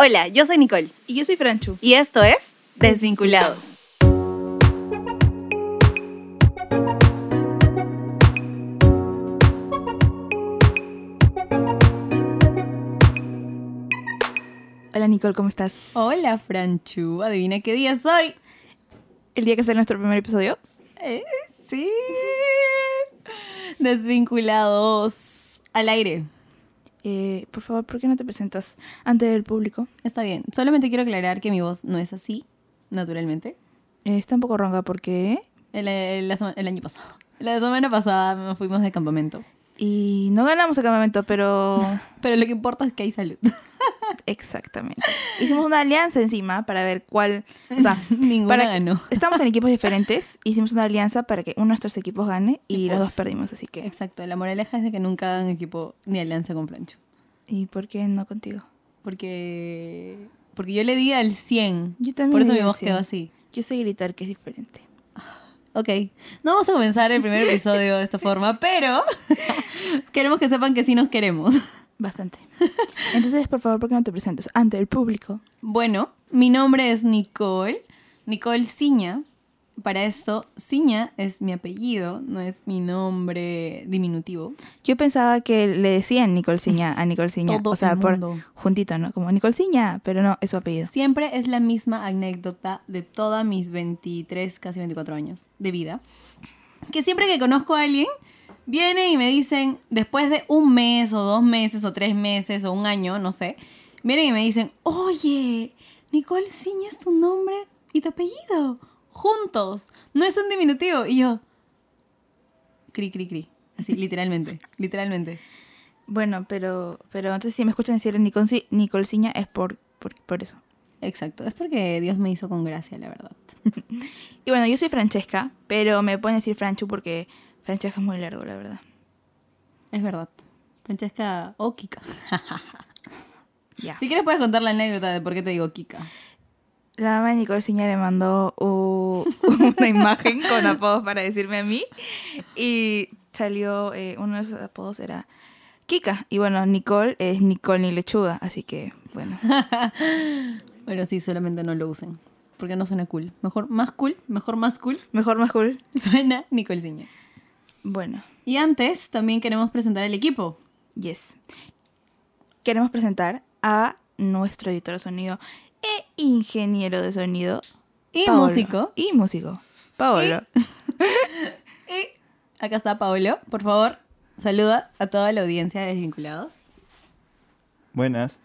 Hola, yo soy Nicole Y yo soy Franchu. y esto es Desvinculados. Hola Nicole, ¿cómo estás? Hola, Franchu. Adivina qué día soy. El día que sale nuestro primer episodio. Eh, sí. Desvinculados al aire. Eh, por favor, ¿por qué no te presentas ante el público? Está bien. Solamente quiero aclarar que mi voz no es así, naturalmente. Eh, está un poco ronca porque... El, el- la sema- el año pasado. La semana pasada nos fuimos de campamento. Y no ganamos el campamento, pero... Pero lo que importa es que hay salud. Exactamente. Hicimos una alianza encima para ver cuál... O sea, Ninguna para- ganó. estamos en equipos diferentes. Hicimos una alianza para que uno de nuestros equipos gane y, Y los dos perdimos, así que... Exacto. La moraleja es de que nunca hagan equipo ni alianza con Franchu. ¿Y por qué no contigo? Porque. Porque yo le di al 100. Yo también Por eso mi voz 100. quedó así. Yo sé gritar que es diferente. Ok. No vamos a comenzar el primer episodio de esta forma, pero queremos que sepan que sí nos queremos. Bastante. Entonces, por favor, ¿por qué no te presentas ante el público? Bueno, mi nombre es Nicole. Nicole Ciña. Para esto, Ciña es mi apellido, no es mi nombre diminutivo. Yo pensaba que le decían Nicolciña a Nicolciña. Todo o sea, el por juntito, ¿no? Como Nicolciña, pero no, es su apellido. Siempre es la misma anécdota de todas mis 23, casi 24 años de vida. Que siempre que conozco a alguien, viene y me dicen, después de un mes o dos meses o tres meses o un año, no sé, vienen y me dicen, oye, Nicole Ciña es tu nombre y tu apellido. Juntos. No es un diminutivo. Y yo, cri, cri, cri. Así, literalmente, literalmente. Bueno, pero, pero entonces si me escuchan decir Nicolci- Nicolciña es por, por, por eso. Exacto. Es porque Dios me hizo con gracia, la verdad. Y bueno, yo soy Francesca, pero me pueden decir Franchu porque Francesca es muy largo, la verdad. Es verdad. Francesca o Kika. Ya. Si quieres puedes contar la anécdota de por qué te digo Kika. La mamá de Nicolciña le mandó u- una imagen con apodos para decirme a mí. Y salió, eh, uno de esos apodos era Kika. Y bueno, Nicole es Nicole ni lechuga, así que bueno. Bueno, sí, solamente no lo usen. Porque no suena cool. Mejor más cool, mejor más cool. Mejor, más cool. Suena Nicolciña. Bueno, Y antes también queremos presentar el equipo. yes. Queremos presentar a nuestro editor de sonido e ingeniero de sonido. Y Paolo. músico. Y músico. Paolo. Y acá está Paolo. Por favor, saluda a toda la audiencia de Desvinculados. Buenas.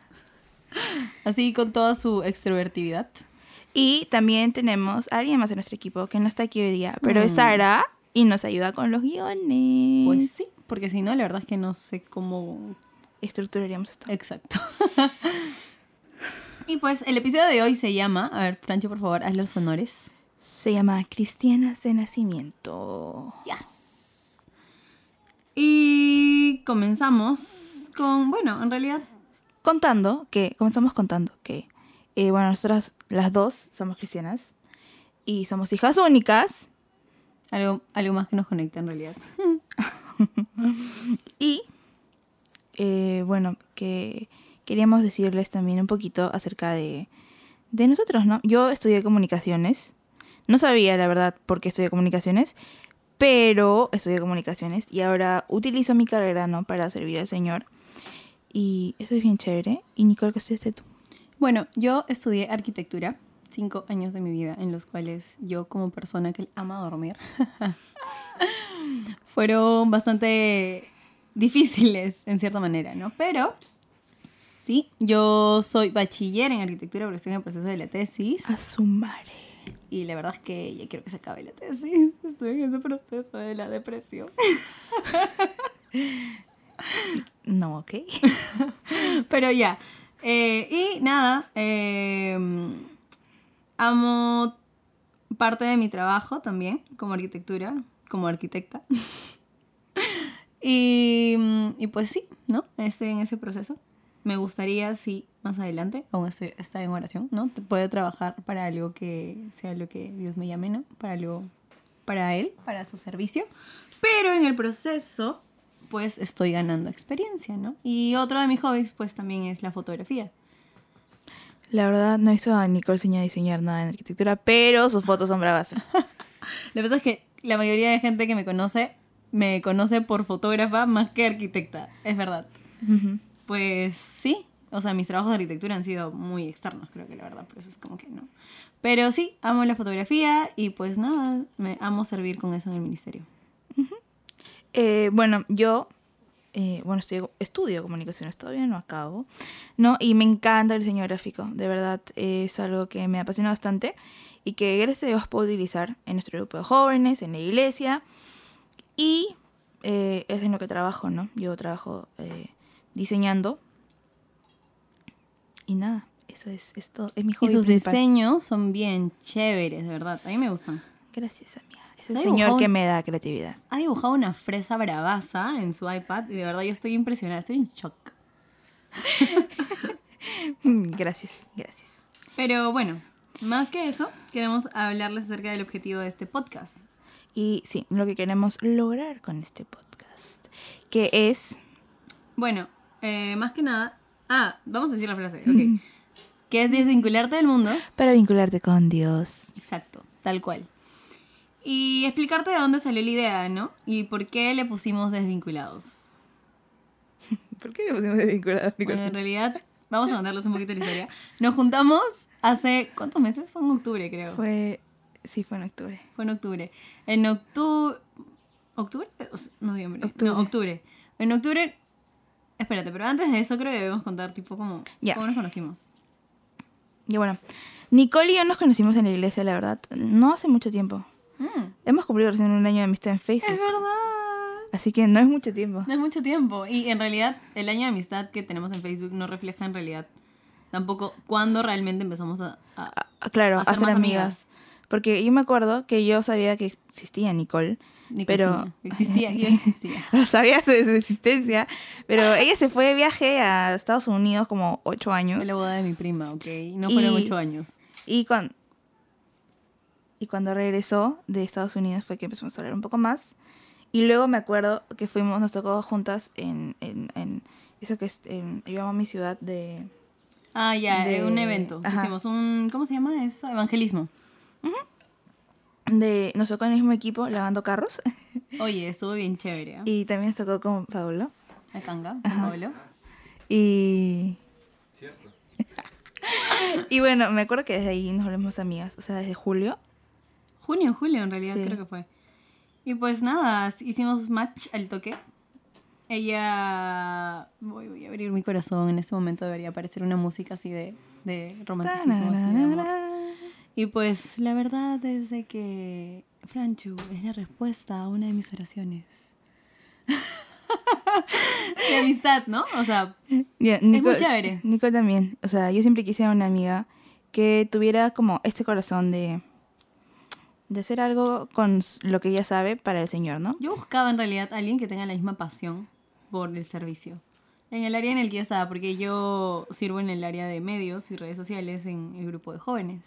Así con toda su extrovertividad. Y también tenemos a alguien más de nuestro equipo que no está aquí hoy día, pero Mm. estará y nos ayuda con los guiones. Pues sí, porque si no, la verdad es que no sé cómo estructuraríamos esto. Exacto. y pues el episodio de hoy se llama, a ver, Francho, por favor, haz los honores. Se llama Cristianas de Nacimiento. Yes. Y comenzamos con, bueno, en realidad, Contando que, comenzamos contando que, eh, bueno, nosotras las dos somos cristianas y somos hijas únicas algo, algo más que nos conecta en realidad. y, eh, bueno, que queríamos decirles también un poquito acerca de, de nosotros, ¿no? Yo estudié comunicaciones, no sabía la verdad por qué estudié comunicaciones, pero estudié comunicaciones y ahora utilizo mi carrera, ¿no? Para servir al Señor. Y eso es bien chévere. Y Nicole, ¿qué estudiaste tú? Bueno, yo estudié arquitectura, cinco años de mi vida, en los cuales yo como persona que ama dormir, fueron bastante difíciles en cierta manera, ¿no? Pero sí, yo soy bachiller en arquitectura porque estoy en el proceso de la tesis A su madre. y la verdad es que ya quiero que se acabe la tesis. Estoy en ese proceso de la depresión. No, ok. Pero ya. Eh, y nada, eh, amo parte de mi trabajo también, como arquitectura, como arquitecta. y, y pues sí, ¿no? Estoy en ese proceso. Me gustaría, sí, más adelante, aún estoy, está en oración, ¿no? Puedo trabajar para algo que sea lo que Dios me llame, ¿no? Para algo, para Él, para su servicio. Pero en el proceso, pues estoy ganando experiencia, ¿no? Y otro de mis hobbies, pues también es la fotografía. La verdad, no he visto a Nicole Ciña diseñar nada en arquitectura, pero sus fotos son bravas. Lo que pasa es que la mayoría de gente que me conoce, me conoce por fotógrafa más que arquitecta, es verdad. Pues sí, o sea, mis trabajos de arquitectura han sido muy externos, creo que la verdad, por eso es como que no. Pero sí, amo la fotografía y pues nada, me amo servir con eso en el ministerio. Eh, bueno, yo, eh, bueno, estudio, estudio comunicaciones, todavía no acabo, ¿no? Y me encanta el diseño gráfico, de verdad, es algo que me apasiona bastante y que gracias a Dios puedo utilizar en nuestro grupo de jóvenes, en la iglesia, y eh, es en lo que trabajo, ¿no? Yo trabajo eh, diseñando y nada, eso es, es todo, es mi Y hobby sus principal. diseños son bien chéveres, de verdad, a mí me gustan. Gracias, amiga. Es el Ay, señor que me da creatividad. Ha dibujado una fresa bravaza en su iPad y de verdad yo estoy impresionada, estoy en shock. Gracias, gracias. Pero bueno, más que eso, queremos hablarles acerca del objetivo de este podcast. Y sí, lo que queremos lograr con este podcast, que es... Bueno, eh, más que nada. Ah, vamos a decir la frase, ok. que es desvincularte del mundo. Para vincularte con Dios. Exacto, tal cual. Y explicarte de dónde salió la idea, ¿no? Y por qué le pusimos desvinculados. ¿Por qué le pusimos de vinculados? Bueno, en realidad, vamos a contarles un poquito la historia. Nos juntamos hace. ¿Cuántos meses? Fue en octubre, creo. Fue... Sí, fue en octubre. Fue en octubre. En octubre. ¿Octubre? Noviembre. Octubre. No, octubre. En octubre. Espérate, pero antes de eso creo que debemos contar, tipo, cómo, Ya. cómo nos conocimos. Y bueno, Nicole y yo nos conocimos en la iglesia, la verdad, no hace mucho tiempo. Mm, Hemos cumplido recién un año de amistad en es Facebook. verdad. Así que no es mucho tiempo. No es mucho tiempo. Y en realidad, el año de amistad que tenemos en Facebook no refleja en realidad tampoco cuándo realmente empezamos a. a- Ah, Claro, A ser a ser más amigas. amigas. Porque yo me acuerdo que yo sabía que existía Nicole, Nicole pero... Existía, yo existía. sabía su, su existencia, pero ella se fue de viaje a Estados Unidos como ocho años. Fue la boda de mi prima, ¿ok? No fueron Y- ocho años. Y cuando, y cuando regresó de Estados Unidos fue que empezamos a hablar un poco más. Y luego me acuerdo que fuimos, nos tocó juntas en, en, en eso que es, en, yo amo mi ciudad de... Ah, ya, de- eh, un evento. ajá. Hicimos un. ¿Cómo se llama eso? Evangelismo. de nos tocó en el mismo equipo lavando carros. Oye, estuvo bien chévere. ¿eh? y también nos tocó con Pablo. A Canga, con Pablo. Y... y bueno, me acuerdo que desde ahí nos volvemos amigas, o sea, desde julio. Junio, julio, en realidad, Sí. creo que fue. Y pues nada, hicimos match al toque. Ella. Voy, voy a abrir mi corazón. En este momento debería aparecer una música así de, de romanticismo. así de amor. Y pues la verdad es de que Franchu es la respuesta a una de mis oraciones. de amistad, ¿no? O sea, muy Nicole- chévere. Nicole también. O sea, yo siempre quise una amiga que tuviera como este corazón de, de hacer algo con lo que ella sabe para el Señor, ¿no? yo buscaba en realidad a alguien que tenga la misma pasión por el servicio. En el área en el que yo estaba, porque yo sirvo en el área de medios y redes sociales en el grupo de jóvenes.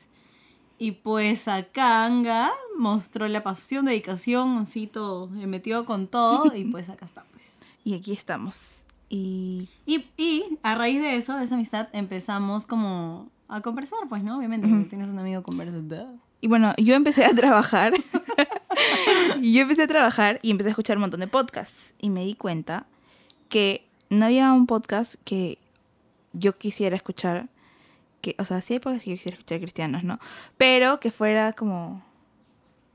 Y pues acá Anga mostró la pasión, dedicación, así todo, le metió con todo y pues acá está, pues. Y aquí estamos. Y Y, y a raíz de eso, de esa amistad, empezamos como a conversar, pues, ¿no? Obviamente, porque tienes un amigo conversador. Y bueno, yo empecé a trabajar. yo empecé a trabajar y empecé a escuchar un montón de podcasts. Y me di cuenta que no había un podcast que yo quisiera escuchar. Que, o sea, sí hay podcasts que yo quisiera escuchar cristianos, ¿no? Pero que fuera como.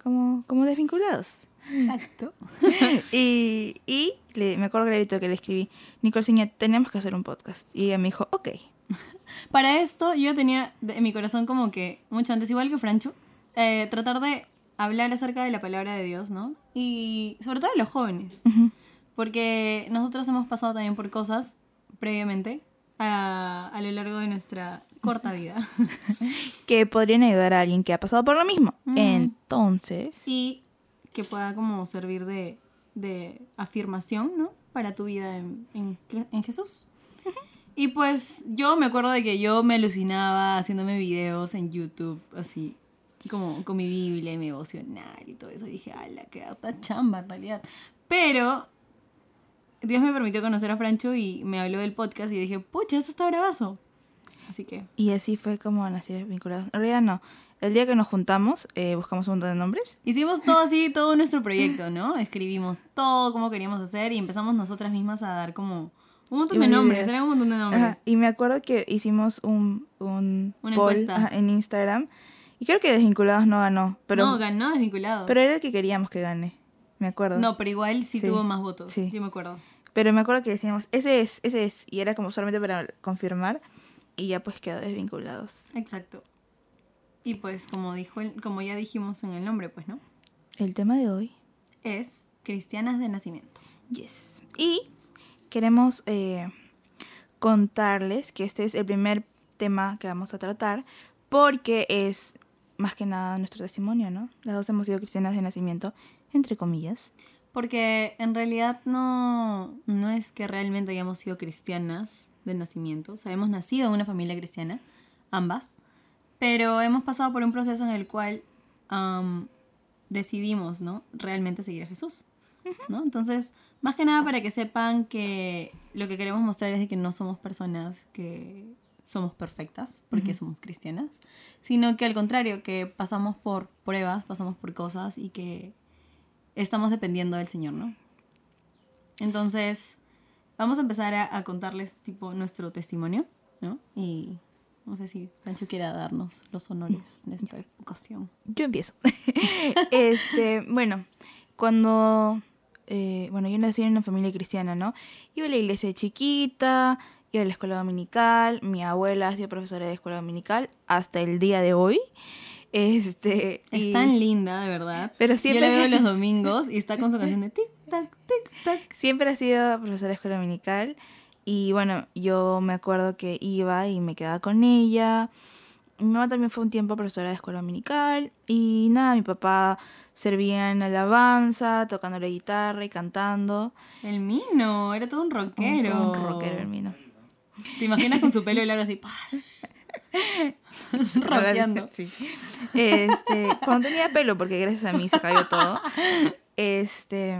como, como desvinculados. Exacto. y y le, me acuerdo clarito que le escribí, Nicole Ciña, tenemos que hacer un podcast. Y ella me dijo, ok. Para esto, yo tenía en mi corazón como que, mucho antes, igual que Francho, eh, tratar de hablar acerca de la palabra de Dios, ¿no? Y sobre todo de los jóvenes. Porque nosotros hemos pasado también por cosas previamente a, a lo largo de nuestra corta vida. Que podrían ayudar a alguien que ha pasado por lo mismo. Entonces. y que pueda como servir de, de afirmación, ¿no? Para tu vida en, en Jesús. Y pues yo me acuerdo de que yo me alucinaba haciéndome videos en YouTube, así, como con mi Biblia y mi devocional y todo eso. Y dije, ala, qué harta chamba en realidad. Pero Dios me permitió conocer a Francho y me habló del podcast y dije, pucha, esto está bravazo. Así que Y así fue como nació Desvinculados. En realidad no. El día que nos juntamos, eh, buscamos un montón de nombres. hicimos todo así, todo nuestro proyecto, ¿no? Escribimos todo cómo queríamos hacer y empezamos nosotras mismas a dar como un montón de nombres, eran un montón de nombres. Ajá, Y me acuerdo que hicimos un, un Una poll ajá, en Instagram. Y creo que Desvinculados no ganó. Pero, no, ganó desvinculado. pero era el que queríamos que gane. Me acuerdo. no, pero igual sí, Sí. tuvo más votos. Sí. Yo me acuerdo. Pero me acuerdo que decíamos, ese es, ese es. Y era como solamente para confirmar. Y ya pues quedó Desvinculados. Exacto. Y pues como dijo el- como ya dijimos en el nombre, pues, ¿no? El tema de hoy Es cristianas de nacimiento. Yes. Y queremos eh, contarles que este es el primer tema que vamos a tratar porque es más que nada nuestro testimonio, ¿no? Las dos hemos sido cristianas de nacimiento, entre comillas. Porque en realidad no, no es que realmente hayamos sido cristianas de nacimiento. O sea, hemos nacido en una familia cristiana, ambas. Pero hemos pasado por un proceso en el cual decidimos, ¿no? Realmente seguir a Jesús. ¿no? Entonces, más que nada para que sepan que lo que queremos mostrar es de que no somos personas que somos perfectas porque somos cristianas, sino que al contrario, que pasamos por pruebas, pasamos por cosas y que estamos dependiendo del Señor, ¿no? Entonces, vamos a empezar a, a contarles tipo nuestro testimonio, ¿no? Y no sé si Pancho quiera darnos los honores en esta ocasión. Yo empiezo. este, bueno, cuando eh, bueno, yo nací en una familia cristiana, ¿no? Iba a la iglesia de chiquita, iba a la escuela dominical, mi abuela ha sido profesora de escuela dominical hasta el día de hoy. Este, Es y tan linda, de verdad. Pero Yo siempre- la veo los domingos y está con su canción de tic tac tic tac. siempre ha sido profesora de escuela dominical y bueno, yo me acuerdo que iba y me quedaba con ella. Mi mamá también fue un tiempo profesora de escuela dominical y nada, mi papá servía en alabanza, tocando la guitarra y cantando. El Mino, era todo un rockero. Un, un rockero el mino. ¿Te imaginas con su pelo largo así? ¡pah! Rockeando. Sí. Este, cuando tenía pelo, porque gracias a mí se cayó todo. Este,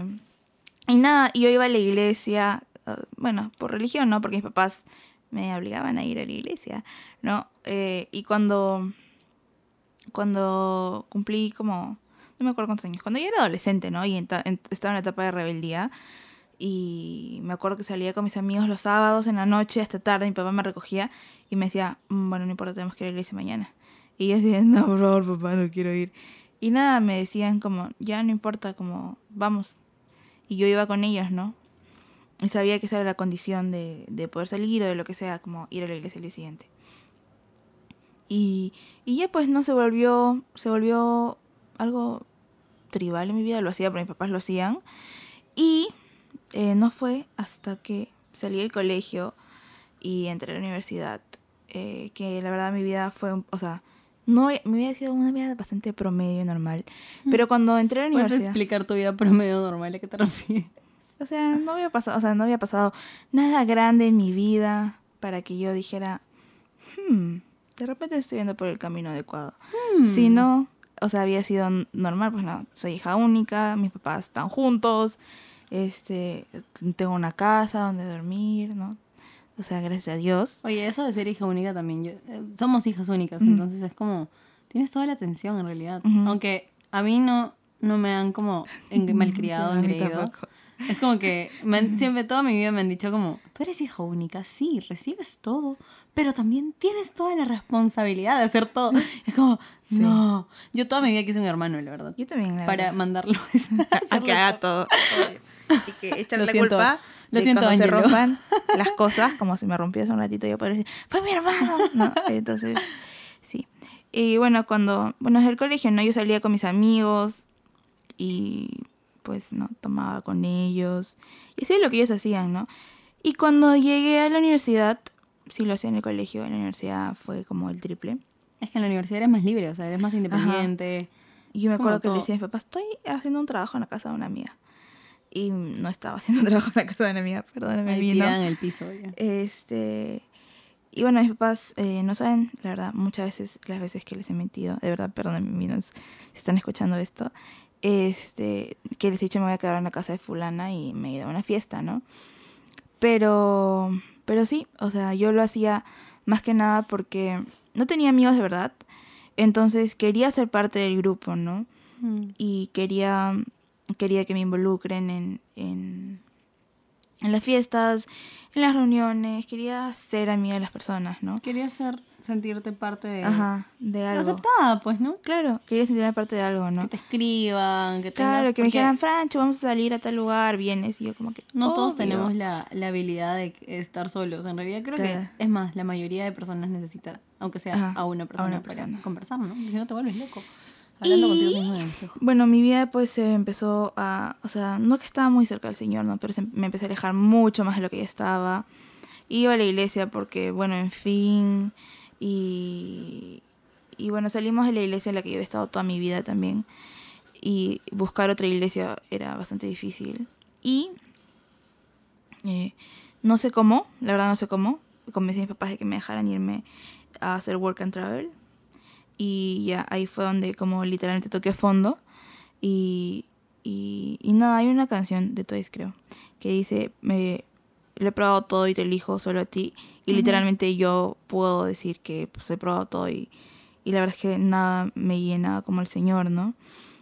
y nada, yo iba a la iglesia, eh, bueno, por religión, ¿no? Porque mis papás me obligaban a ir a la iglesia, ¿no? Eh, y cuando, cuando cumplí como, no me acuerdo cuántos años, cuando yo era adolescente, ¿no? Y en- estaba en la etapa de rebeldía. Y me acuerdo que salía con mis amigos los sábados en la noche hasta tarde. Mi papá me recogía y me decía, "Mm, bueno, no importa, tenemos que ir a la iglesia mañana. Y yo decía, no, por favor, papá, no quiero ir. Y nada, me decían como, ya no importa, como, vamos. Y yo iba con ellos, ¿no? Y sabía que esa era la condición de, de poder salir o de lo que sea, como ir a la iglesia el día siguiente. Y, y ya pues no se volvió, se volvió algo tribal en mi vida, lo hacía porque mis papás lo hacían. Y eh, no fue hasta que salí del colegio y entré a la universidad, eh, que la verdad mi vida fue, o sea, no mi vida ha sido una vida bastante promedio normal, pero cuando entré a la ¿Puedes universidad, explicar tu vida promedio normal a qué te refieres? o sea, no había pasado, o sea, no había pasado nada grande en mi vida para que yo dijera, hmm, de repente estoy yendo por el camino adecuado. Si no, o sea, había sido normal, pues no, soy hija única, mis papás están juntos, este, tengo una casa donde dormir, ¿no? O sea, gracias a Dios. Oye, eso de ser hija única también. yo- eh, somos hijas únicas, entonces es como. Tienes toda la atención en realidad. Aunque a mí no, no me han como en- malcriado, A engreído. Es como que me han- siempre toda mi vida me han dicho como, tú eres hija única, sí, recibes todo, pero también tienes toda la responsabilidad de hacer todo. Es como, no. Yo toda mi vida quise un hermano, la verdad. Yo también, la para verdad. mandarlo a hacer que haga todo. y que echarle la siento, culpa lo de siento, cuando se Ángelo. rompan las cosas, como si me rompió hace un ratito, yo podría decir, fue mi hermano. No, entonces, sí. Y bueno, cuando, bueno, desde el colegio, ¿no? Yo salía con mis amigos y pues, ¿no? Tomaba con ellos. Y hacía lo que ellos hacían, ¿no? Y cuando llegué a la universidad, sí lo hacía en el colegio, en la universidad fue como el triple. Es que en la universidad eres más libre, o sea, eres más independiente. Y yo me Es acuerdo que le todo. decía a mi papá, estoy haciendo un trabajo en la casa de una amiga. Y no estaba haciendo trabajo en la casa de una amiga, perdóname, Ahí vino. tiran en el piso. ya. Este. Y bueno, mis papás eh, no saben, la verdad, muchas veces, las veces que les he mentido, de verdad, perdónenme, minos, si están escuchando esto, este, que les he dicho me voy a quedar en la casa de fulana y me he ido a una fiesta, ¿no? Pero, pero sí, o sea, yo lo hacía Más que nada porque no tenía amigos de verdad. Entonces quería ser parte del grupo, ¿no? Mm. Y quería, quería que me involucren en, en, en las fiestas, en las reuniones. Quería ser amiga de las personas, ¿no? Quería ser, sentirte parte de... Ajá, de algo. Aceptada, pues, ¿no? Claro, quería sentirme parte de algo, Que ¿no? te escriban, que tengas... Claro, que me dijeran, Francho, vamos a salir a tal lugar, vienes. Y yo como que... No todos tenemos la, la habilidad de estar solos. En realidad creo Claro. que, es más, la mayoría de personas necesita, aunque sea Ajá, a una a persona, una para conversar, ¿no? Porque si no te vuelves loco. Hablando Y- contigo mismo en el espejo. Bueno, mi vida pues se empezó a, o sea, no que estaba muy cerca del Señor, ¿no? Pero se- me empecé a alejar mucho más de lo que ya estaba. Iba a la iglesia porque, bueno, en fin, y, y bueno, salimos de la iglesia en la que yo había estado toda mi vida también. Y buscar otra iglesia era bastante difícil. Y eh, no sé cómo, la verdad no sé cómo, convencí a mis papás de que me dejaran irme a hacer work and travel. Y ya ahí fue donde como literalmente toqué fondo. Y, y, y nada, hay una canción de Toys creo, que dice, me, lo he probado todo y te elijo solo a ti. Y Ujú. literalmente yo puedo decir que pues, he probado todo y, y la verdad es que nada me llena como el Señor, ¿no?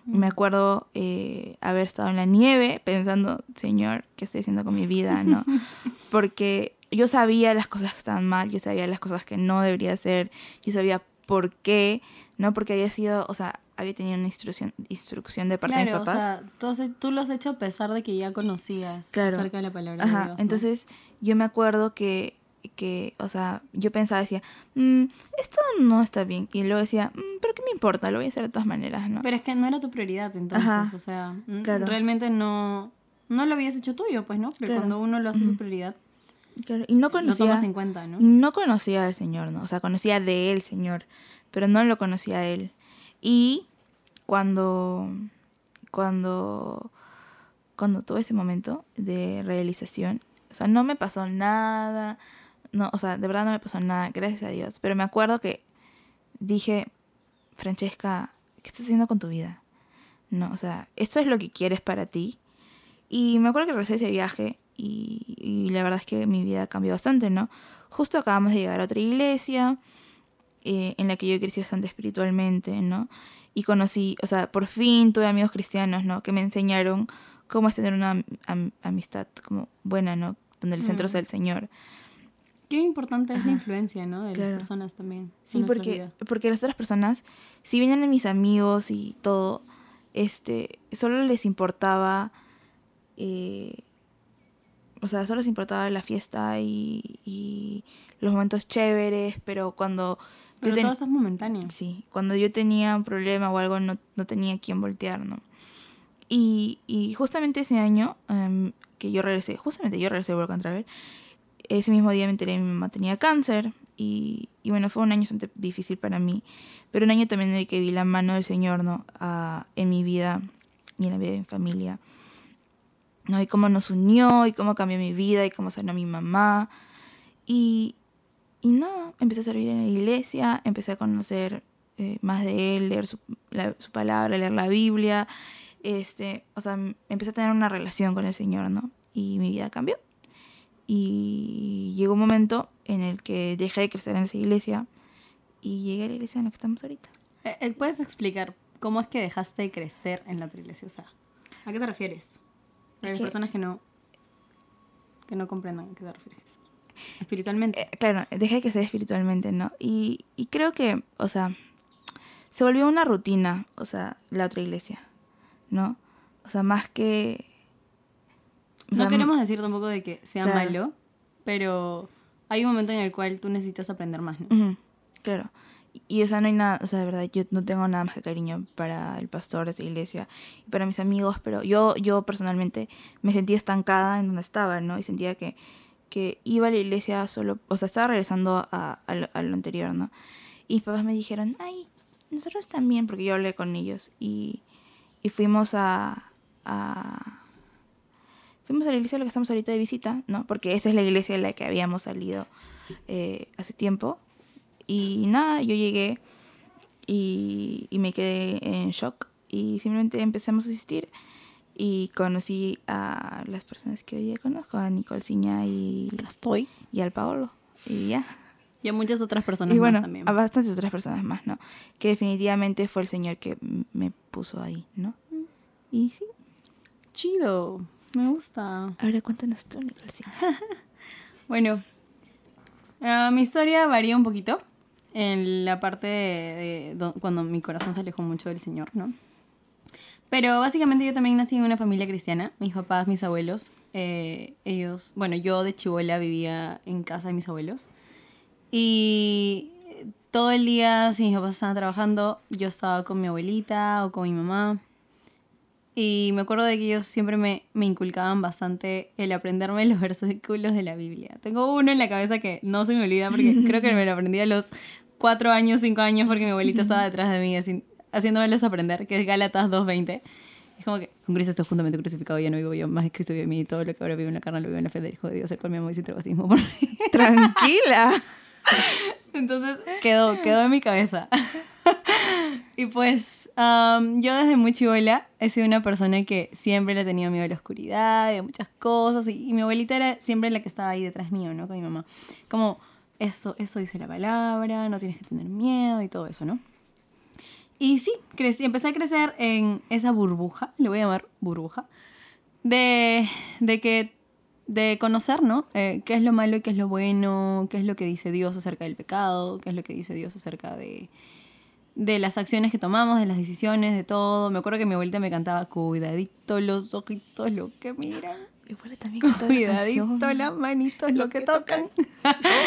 Me acuerdo eh, haber estado en la nieve pensando, Señor, ¿qué estoy haciendo con mi vida? ¿no? Porque yo sabía las cosas que estaban mal, yo sabía las cosas que no debería hacer, yo sabía por qué, ¿no? Porque había sido, o sea, había tenido una instrucción, instrucción de parte de mis Claro, o papás. sea, tú, lo has hecho a pesar de que ya conocías Claro. acerca de la palabra de Ajá, Dios. ¿no? entonces yo me acuerdo que, que, o sea, yo pensaba, decía, "Mm, esto no está bien. Y luego decía, "Mm, pero ¿qué me importa? Lo voy a hacer de todas maneras, ¿no? Pero es que no era tu prioridad entonces, Ajá, o sea, claro. realmente no, no lo habías hecho tuyo, pues, ¿no? Claro. cuando uno lo hace su prioridad, Claro, y no lo conocía, tomas en cuenta, ¿no? no conocía al Señor, ¿no? O sea, conocía de él, Señor, pero no lo conocía a él. Y cuando, cuando, cuando tuve ese momento de realización, o sea, no me pasó nada, no, o sea, de verdad no me pasó nada, gracias a Dios, pero me acuerdo que dije, Francesca, ¿qué estás haciendo con tu vida? No, o sea, esto es lo que quieres para ti. Y me acuerdo que regresé de ese viaje y, y la verdad es que mi vida cambió bastante, ¿no? Justo acabamos de llegar a otra iglesia eh, en la que yo crecí bastante espiritualmente, ¿no? Y conocí, o sea, por fin tuve amigos cristianos, ¿no? Que me enseñaron cómo es tener una am- am- amistad como buena, ¿no? Donde el centro Mm. sea el Señor. Qué importante es la influencia, ¿no? De Claro. las personas también. Sí, porque, vida. porque las otras personas, si vienen mis amigos y todo, este, solo les importaba, eh, o sea, solo les importaba la fiesta y, y los momentos chéveres, pero cuando yo Pero ten- todo eso es momentáneo. Sí, cuando yo tenía un problema o algo no, no tenía quien voltear, ¿no? Y, y justamente ese año em, que yo regresé, justamente yo regresé de Work and Travel, ese mismo día me enteré que mi mamá tenía cáncer y, y bueno, fue un año bastante difícil para mí, pero un año también en el que vi la mano del Señor, ¿no? Ah, en mi vida y en la vida de mi familia. ¿No? Y cómo nos unió, y cómo cambió mi vida, y cómo sanó mi mamá. Y, y nada, empecé a servir en la iglesia, empecé a conocer eh, más de él, leer su, su palabra, leer la Biblia. Este, o sea, m- empecé a tener una relación con el Señor, ¿no? Y mi vida cambió. Y llegó un momento en el que dejé de crecer en esa iglesia y llegué a la iglesia en la que estamos ahorita. Eh, eh, ¿Puedes explicar cómo es que dejaste de crecer en la otra iglesia? O sea, ¿a qué te refieres? Para las que- personas que no, que no comprendan a qué te refieres. Espiritualmente. Eh, claro, dejé de crecer espiritualmente, ¿no? Y, y creo que, o sea, se volvió una rutina, o sea, la otra iglesia, ¿no? O sea, más que... o no sea, queremos decir tampoco de que sea Claro. malo, pero hay un momento en el cual tú necesitas aprender más, ¿no? Claro. Y, o sea, no hay nada, o sea, de verdad, yo no tengo nada más que cariño para el pastor de esa iglesia y para mis amigos, pero yo, yo personalmente me sentía estancada en donde estaba, ¿no? Y sentía que, que iba a la iglesia solo, o sea, estaba regresando a, a lo, a lo anterior, ¿no? Y mis papás me dijeron, ay, nosotros también, porque yo hablé con ellos y, y fuimos a, a... Fuimos a la iglesia a la que estamos ahorita de visita, ¿no? Porque esa es la iglesia de la que habíamos salido eh, hace tiempo. Y nada, yo llegué y, y me quedé en shock y simplemente empezamos a asistir y conocí a las personas que hoy día conozco, a Nicole Ciña y, Acá estoy. y al Paolo. Y ya. Y a muchas otras personas y bueno, más también. a bastantes otras personas más, ¿no? Que definitivamente fue el Señor que me puso ahí, ¿no? Y sí, Chido. Me gusta. ahora cuéntanos tú, Nicolcina. Bueno, ah, mi historia varía un poquito en la parte de, de do- cuando mi corazón se alejó mucho del Señor, ¿no? Pero básicamente yo también nací en una familia cristiana. Mis papás, mis abuelos, eh, ellos, bueno, yo de chivola vivía en casa de mis abuelos. Y todo el día, si mis papás estaban trabajando, yo estaba con mi abuelita o con mi mamá. Y me acuerdo de que ellos siempre me, me inculcaban bastante el aprenderme los versículos de la Biblia. Tengo uno en la cabeza que no se me olvida porque creo que me lo aprendí a los cuatro años, cinco años porque mi abuelita estaba detrás de mí así, haciéndomelos aprender, que es Gálatas 2.20. Es como que con Cristo estoy juntamente crucificado, ya no vivo yo, más Cristo vive en mí y todo lo que ahora vivo en la carne lo vivo en la fe del Hijo de Dios, el cual me amó y sin bautismo por mí. Tranquila. Entonces quedó, quedó en mi cabeza. Y pues am, yo desde muy chivola he sido una persona que siempre le he tenido miedo a la oscuridad y a muchas cosas. Y, y mi abuelita era siempre la que estaba ahí detrás mío, ¿no? Con mi mamá. Como, eso, eso dice la palabra, no tienes que tener miedo y todo eso, ¿no? Y sí, crecí, empecé a crecer en esa burbuja, le voy a llamar burbuja, de, de que de conocer, ¿no? Eh, qué es lo malo y qué es lo bueno, qué es lo que dice Dios acerca del pecado, qué es lo que dice Dios acerca de, de las acciones que tomamos, de las decisiones, de todo. Me acuerdo que mi abuelita me cantaba, cuidadito los ojitos, lo que miran. Igual también cantaba la Cuidadito las manitos, lo, que, tocan.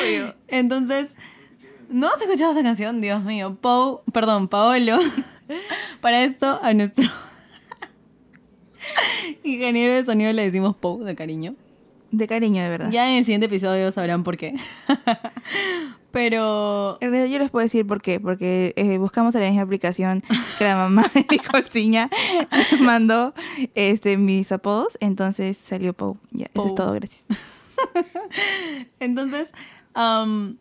Obvio. Entonces, ¿no has escuchado esa canción? Dios mío. Pau, perdón, Paolo. Para esto, a nuestro ingeniero de sonido le decimos Pau de cariño. De cariño, de verdad. Ya en el siguiente episodio sabrán por qué. Pero En realidad yo les puedo decir por qué, porque eh, buscamos en la misma aplicación que la mamá de Nicolciña mandó este, mis apodos, entonces salió Pau. Ya, eso es todo, gracias. Entonces, am,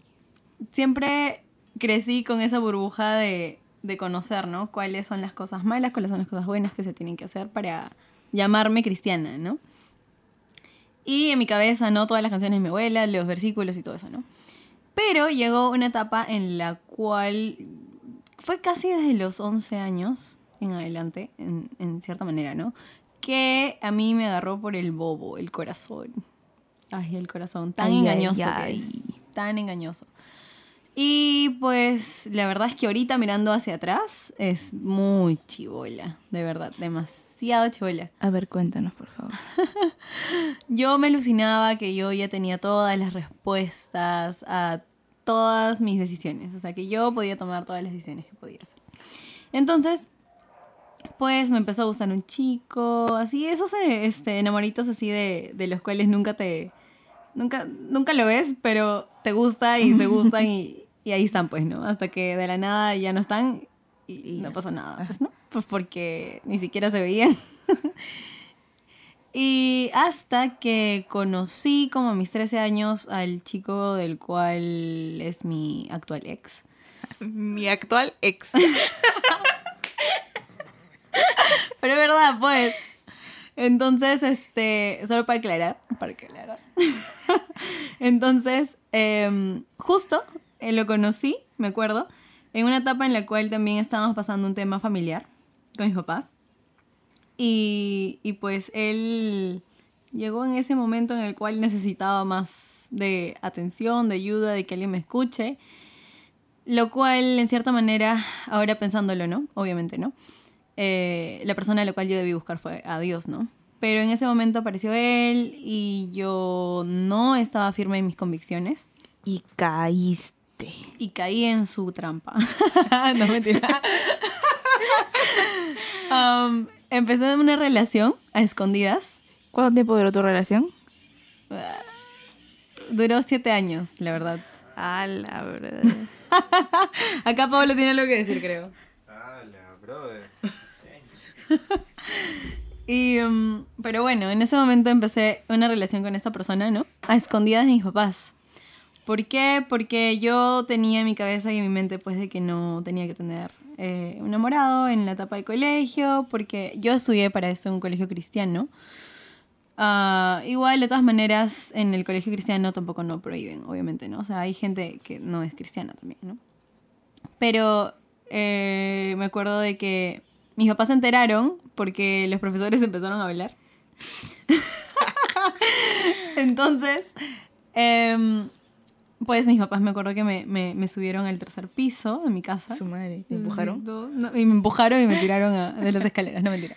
siempre crecí con esa burbuja de, de conocer, ¿no? Cuáles son las cosas malas, cuáles son las cosas buenas que se tienen que hacer para llamarme cristiana, ¿no? Y en mi cabeza, ¿no? Todas las canciones de mi abuela, los versículos y todo eso, ¿no? Pero llegó una etapa en la cual fue casi desde los 11 años en adelante, en, en cierta manera, ¿no? Que a mí me agarró por el bobo, el corazón. Ay, el corazón, tan Ay, ay, engañoso que es, tan engañoso. Y pues la verdad es que ahorita mirando hacia atrás es muy chivola, de verdad, demasiado chivola. A ver, cuéntanos, por favor. Yo me alucinaba que yo ya tenía todas las respuestas a todas mis decisiones, o sea que yo podía tomar todas las decisiones que podía hacer. Entonces, pues me empezó a gustar un chico, así, esos este, enamoritos así de, de los cuales nunca te... Nunca, nunca lo ves, pero te gusta y se gustan y, y ahí están, pues, ¿no? Hasta que de la nada ya no están y, Y no pasó nada, pues, ¿no? Pues porque ni siquiera se veían. Y hasta que conocí como a mis 13 años al chico del cual es mi actual ex. Mi actual ex. Pero es verdad, pues. Entonces, este, solo para aclarar, para aclarar. Entonces, em, justo eh, lo conocí, me acuerdo, en una etapa en la cual también estábamos pasando un tema familiar con mis papás. Y, y pues él llegó en ese momento en el cual necesitaba más de atención, de ayuda, de que alguien me escuche. Lo cual, en cierta manera, ahora pensándolo, ¿no? Obviamente, ¿no? Eh, la persona a la cual yo debí buscar fue a Dios, ¿no? Pero en ese momento apareció él y yo no estaba firme en mis convicciones Y caíste. Y caí en su trampa. no mentira. Um, empecé una relación a escondidas. ¿Cuánto tiempo duró tu relación? Duró siete años, la verdad. A la verdad. Acá Pablo tiene algo que decir, creo. Hola, brother. Y, um, pero bueno, en ese momento empecé una relación con esta persona, ¿no? A escondidas de mis papás. ¿Por qué? Porque yo tenía en mi cabeza y en mi mente, pues, de que no tenía que tener eh, un enamorado en la etapa de colegio, porque yo estudié para esto en un colegio cristiano. Ah, igual, de todas maneras, en el colegio cristiano tampoco no prohíben, obviamente, ¿no? O sea, hay gente que no es cristiana también, ¿no? Pero eh, me acuerdo de que mis papás se enteraron porque los profesores empezaron a hablar. Entonces, em, pues mis papás me acuerdo que me, me- me subieron al tercer piso de mi casa. Su madre, ¿te empujaron? No, y me empujaron y me tiraron a- de las escaleras, no mentira.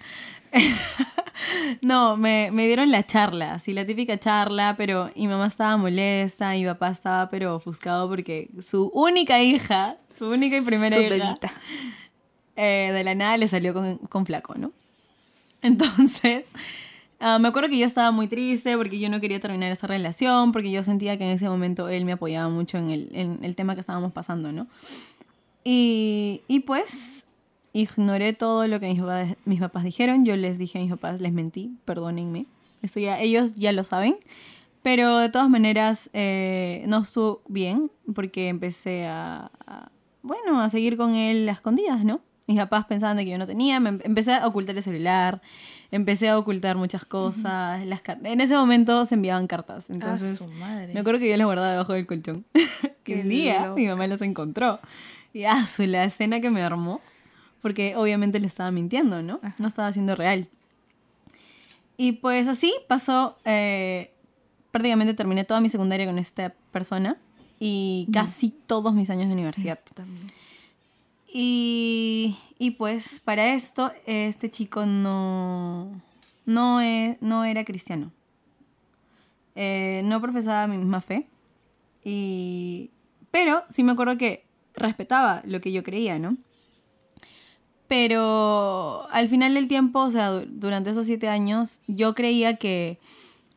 no, me, me dieron la charla, así la típica charla, pero mi mamá estaba molesta, mi papá estaba pero ofuscado porque su única hija, su única y primera Su hija, eh, de la nada le salió con, con flaco, ¿no? Entonces, ah, me acuerdo que yo estaba muy triste porque yo no quería terminar esa relación, porque yo sentía que en ese momento él me apoyaba mucho en el, en el tema que estábamos pasando, ¿no? Y, y pues ignoré todo lo que mis papás, mis papás dijeron. Yo les dije a mis papás, les mentí, perdónenme. Esto ya, ellos ya lo saben. Pero de todas maneras, eh, no estuvo bien porque empecé a, a, bueno, a seguir con él a escondidas, ¿no? Mis papás pensaban de que yo no tenía, me em- empecé a ocultar el celular, empecé a ocultar muchas cosas. las car- en ese momento se enviaban cartas, entonces ah, su madre. me acuerdo que yo las guardaba debajo del colchón. que un día loca. mi mamá las encontró. Y ah, su, la escena que me armó, porque obviamente le estaba mintiendo, ¿no? Ajá. No estaba siendo real. Y pues así pasó, eh, prácticamente terminé toda mi secundaria con esta persona y casi todos mis años de universidad. También. Y, y pues para esto, este chico no, no, e- no era cristiano. Eh, no profesaba mi misma fe. Y, pero sí me acuerdo que respetaba lo que yo creía, ¿no? Pero al final del tiempo, o sea, du- durante esos siete años, yo creía que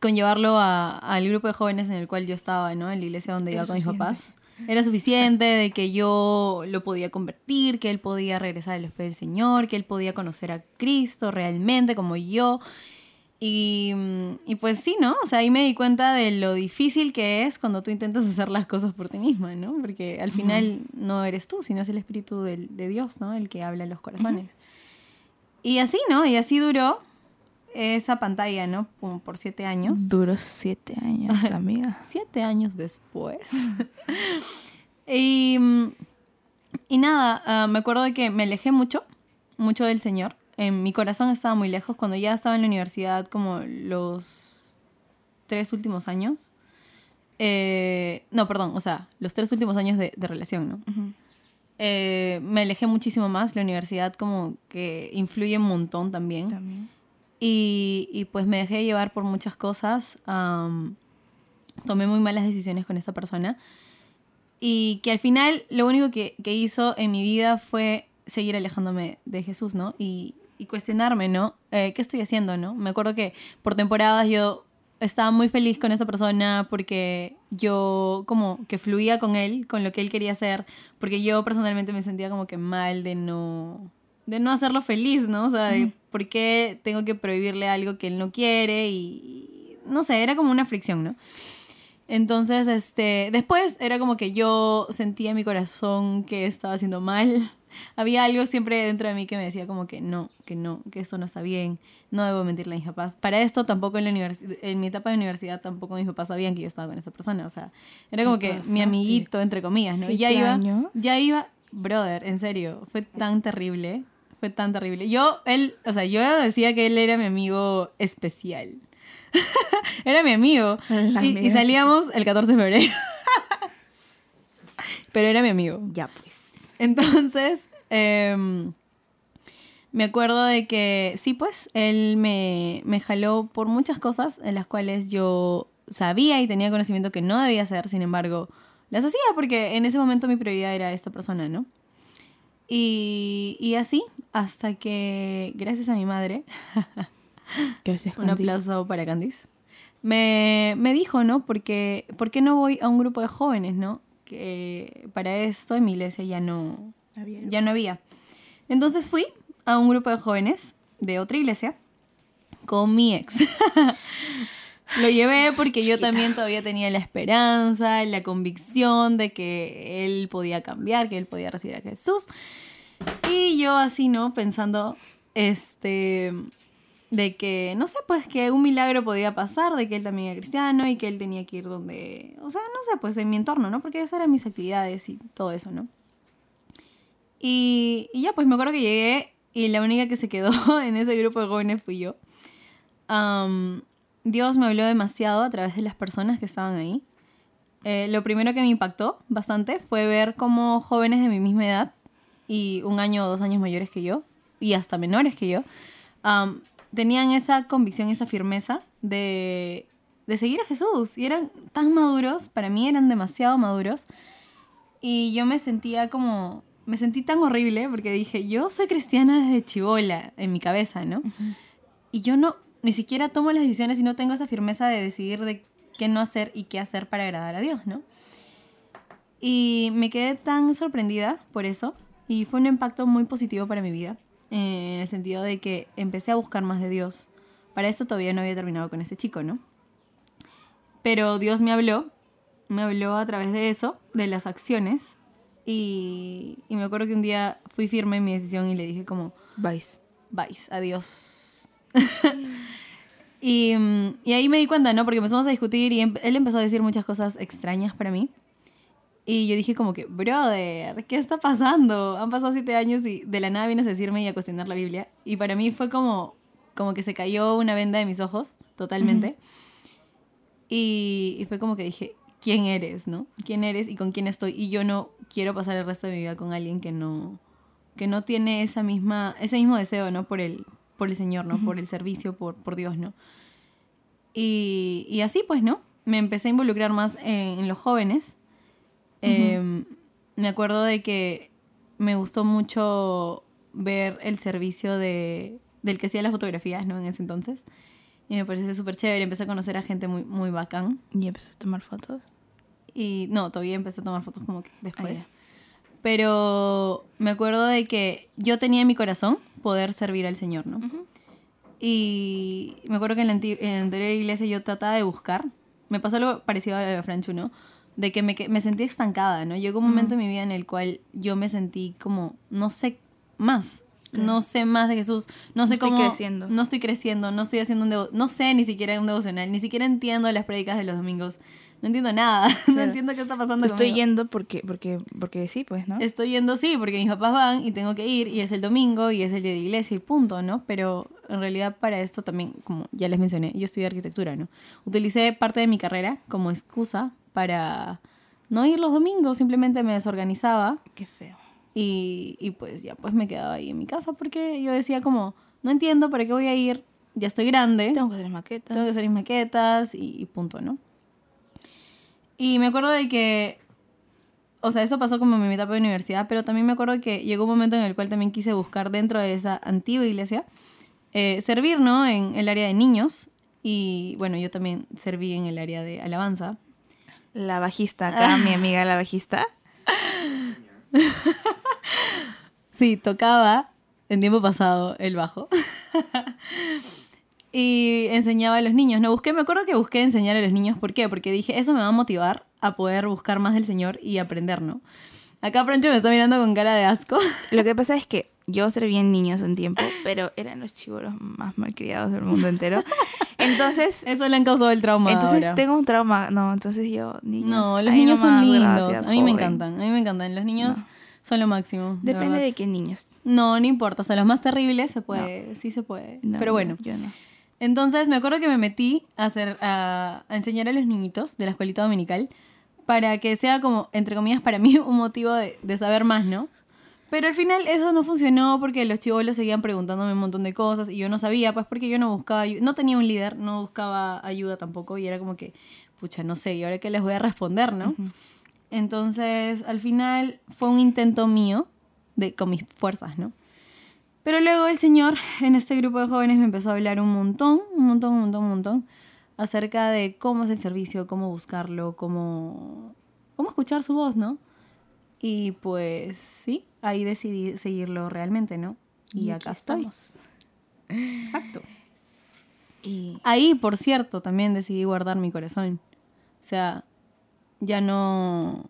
con llevarlo a- al grupo de jóvenes en el cual yo estaba, ¿no? En la iglesia donde iba con mis papás. Era suficiente de que yo lo podía convertir, que él podía regresar a los pies del Señor, que él podía conocer a Cristo realmente como yo. Y, y pues sí, ¿no? O sea, ahí me di cuenta de lo difícil que es cuando tú intentas hacer las cosas por ti misma, ¿no? Porque al final no eres tú, sino es el Espíritu del- de Dios, ¿no? El que habla en los corazones. Y así, ¿no? Y así duró esa pantalla, ¿no? Por, por siete años. Duró siete años, amiga. Siete años después. y, y nada, ah, me acuerdo de que me alejé mucho, mucho del Señor. En mi corazón estaba muy lejos. Cuando ya estaba en la universidad, como los tres últimos años. eh, no, perdón, o sea, los tres últimos años de, de relación, ¿no? Eh, me alejé muchísimo más. La universidad como que influye un montón también. También. Y, y, pues me dejé llevar por muchas cosas. am, tomé muy malas decisiones con esta persona. Y que al final lo único que, que hizo en mi vida fue seguir alejándome de Jesús, ¿no? Y, y cuestionarme, ¿no? Eh, ¿Qué estoy haciendo, no? Me acuerdo que por temporadas yo estaba muy feliz con esa persona porque yo como que fluía con él, con lo que él quería hacer, porque yo personalmente me sentía como que mal de no de no hacerlo feliz, ¿no? O sea, de por qué tengo que prohibirle algo que él no quiere y, no sé, era como una fricción, ¿no? Entonces, este, después era como que yo sentía en mi corazón que estaba haciendo mal. Había algo siempre dentro de mí que me decía como que no, que no, que esto no está bien, no debo mentirle a mis papás. Para esto tampoco en la universidad, en mi etapa de universidad tampoco mis papás sabían que yo estaba con esa persona, o sea, era como ¿Qué que pasaste? mi amiguito entre comillas, ¿no? Ya ¿Siete iba, años? ya iba, brother, en serio, fue tan terrible, fue tan terrible. Yo, él, o sea, yo decía que él era mi amigo especial. era mi amigo. Y, salíamos el 14 de febrero. Pero era mi amigo. Ya pues. Entonces, em, me acuerdo de que sí, pues, él me, me jaló por muchas cosas en las cuales yo sabía y tenía conocimiento que no debía hacer, sin embargo, las hacía porque en ese momento mi prioridad era esta persona, ¿no? Y, y así, hasta que, gracias a mi madre, Gracias, un Candy. aplauso para Candice. Me, me dijo, ¿no? Porque, ¿Por qué no voy a un grupo de jóvenes, no? Que para esto en mi iglesia ya no, ya no había. Entonces fui a un grupo de jóvenes de otra iglesia con mi ex. Lo llevé porque yo también todavía tenía la esperanza, la convicción de que él podía cambiar, que él podía recibir a Jesús. Y yo así, ¿no? Pensando, este, de que, no sé, pues que un milagro podía pasar, de que él también era cristiano y que él tenía que ir donde, o sea, no sé, pues en mi entorno, ¿no? Porque esas eran mis actividades y todo eso, ¿no? Y, y ya, pues me acuerdo que llegué y la única que se quedó en ese grupo de jóvenes fui yo. Dios me habló demasiado a través de las personas que estaban ahí. Eh, lo primero que me impactó bastante fue ver cómo jóvenes de mi misma edad y un año o dos años mayores que yo, y hasta menores que yo, am, tenían esa convicción, esa firmeza de, de seguir a Jesús. Y eran tan maduros, para mí eran demasiado maduros. Y yo me sentía como, me sentí tan horrible porque dije, yo soy cristiana desde chivola en mi cabeza, ¿no? Y yo no, ni siquiera tomo las decisiones y no tengo esa firmeza de decidir de qué no hacer y qué hacer para agradar a Dios, ¿no? Y me quedé tan sorprendida por eso y fue un impacto muy positivo para mi vida, eh, en el sentido de que empecé a buscar más de Dios. Para esto todavía no había terminado con este chico, ¿no? Pero Dios me habló, me habló a través de eso, de las acciones, y, y me acuerdo que un día fui firme en mi decisión y le dije como, Vice. Vais, adiós. y, y ahí me di cuenta, ¿no? Porque empezamos a discutir y em- él empezó a decir muchas cosas extrañas para mí. Y yo dije como que, brother, ¿qué está pasando? Han pasado siete años y de la nada vienes a decirme y a cuestionar la Biblia. Y para mí fue como, como que se cayó una venda de mis ojos, totalmente. y, y fue como que dije, ¿quién eres, no? ¿Quién eres y con quién estoy? Y yo no quiero pasar el resto de mi vida con alguien que no, que no tiene esa misma, ese mismo deseo, ¿no? Por el, por el Señor, ¿no? Por el servicio, por, por Dios, ¿no? Y, y así, pues, ¿no? Me empecé a involucrar más en, en los jóvenes. Eh, me acuerdo de que me gustó mucho ver el servicio de, del que hacía las fotografías, ¿no? En ese entonces. Y me pareció súper chévere. Empecé a conocer a gente muy, muy bacán. Y empecé a tomar fotos. Y no, todavía empecé a tomar fotos como que después. Ah. Pero me acuerdo de que yo tenía en mi corazón poder servir al Señor, ¿no? Y me acuerdo que en la, en la anterior iglesia yo trataba de buscar. Me pasó algo parecido a lo de Franchu, ¿no? De que me, me sentí estancada, ¿no? Llegó un momento en mi vida en el cual yo me sentí como, no sé más. No sé más de Jesús. No, No sé estoy cómo. creciendo. No estoy creciendo. No estoy haciendo un devo- No sé ni siquiera un devocional. Ni siquiera entiendo las prédicas de los domingos. No entiendo nada. no Claro. entiendo qué está pasando Estoy conmigo. yendo porque, porque, porque sí, pues, ¿no? Estoy yendo, sí, porque mis papás van y tengo que ir y es el domingo y es el día de iglesia y punto, ¿no? Pero en realidad para esto también, como ya les mencioné, yo estudié arquitectura, ¿no? Utilicé parte de mi carrera como excusa para no ir los domingos, simplemente me desorganizaba Qué feo. y, y pues ya pues me quedaba ahí en mi casa porque yo decía como, no entiendo para qué voy a ir, ya estoy grande, Tengo que hacer maquetas. tengo que hacer mis maquetas y, y punto, ¿no? Y me acuerdo de que, o sea, eso pasó como en mi etapa de universidad, pero también me acuerdo que llegó un momento en el cual también quise buscar dentro de esa antigua iglesia eh, servir, ¿no? En el área de niños. Y bueno, yo también serví en el área de alabanza. La bajista, acá mi amiga la bajista. Sí, tocaba en tiempo pasado el bajo. y enseñaba a los niños. No busqué, me acuerdo que busqué enseñar a los niños. ¿Por qué? Porque dije, eso me va a motivar a poder buscar más del Señor y aprender, ¿no? Acá Francho me está mirando con cara de asco. Lo que pasa es que yo serví en niños un tiempo, pero eran los chivoros más malcriados del mundo entero. Entonces, Eso le han causado el trauma. entonces ahora. tengo un trauma. No, entonces yo, niños. No, los niños son nomás, lindos. gracias, a mí me encantan, a mí me encantan. Los niños No. son lo máximo. de Depende de qué niños. No, no importa. O sea, los más terribles se puede, sí se puede. No, Pero no, bueno. yo no. Entonces me acuerdo que me metí a hacer a, a enseñar a los niñitos de la escuelita dominical para que sea como, entre comillas, para mí un motivo de, de saber más, ¿no? Pero al final eso no funcionó porque los chivolos seguían preguntándome un montón de cosas y yo no sabía, pues porque yo no buscaba, no tenía un líder, no buscaba ayuda tampoco y era como que, pucha, no sé, ¿y ahora qué les voy a responder, no? Entonces, al final fue un intento mío de, con mis fuerzas, ¿no? Pero luego el Señor en este grupo de jóvenes me empezó a hablar un montón, un montón, un montón, un montón, acerca de cómo es el servicio, cómo buscarlo, cómo, cómo escuchar su voz, ¿no? Y pues sí, ahí decidí seguirlo realmente, ¿no? Y, acá estoy. estamos. Exacto. Y Ahí, por cierto, también decidí guardar mi corazón. O sea, ya no...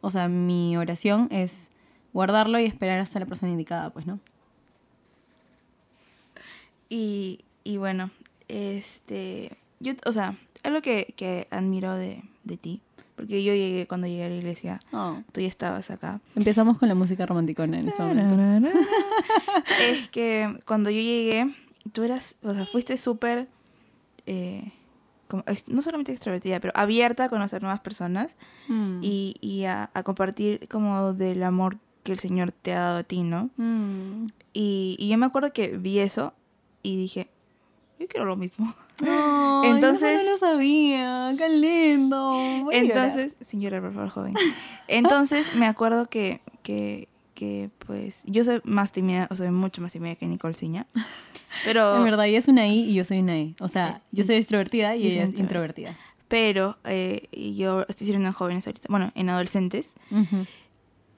O sea, mi oración es guardarlo y esperar hasta la persona indicada, pues, ¿no? Y, y bueno, este, yo, o sea, algo que, que admiro de, de ti, porque yo llegué, cuando llegué a la iglesia, Oh. tú ya estabas acá, Empezamos con la música romanticona en este momento. es que cuando yo llegué, tú eras, o sea, fuiste súper, eh, no solamente extrovertida, pero abierta a conocer nuevas personas Mm. y, y a, a compartir como del amor que el Señor te ha dado a ti, ¿no? Mm. Y, y yo me acuerdo que vi eso y dije, yo quiero lo mismo. Ay, Entonces- eso no lo sabía. Qué lindo. Voy a. Entonces, sin llorar, por favor, joven. Entonces, me acuerdo que, que, que, pues, yo soy más tímida, o soy mucho más tímida que Nicole Ciña. Pero, En verdad, ella es una I y yo soy una E. O sea, yo soy extrovertida y Yo soy ella es introvertida. introvertida. pero eh, yo estoy sirviendo en jóvenes ahorita, bueno, en adolescentes. Ujú.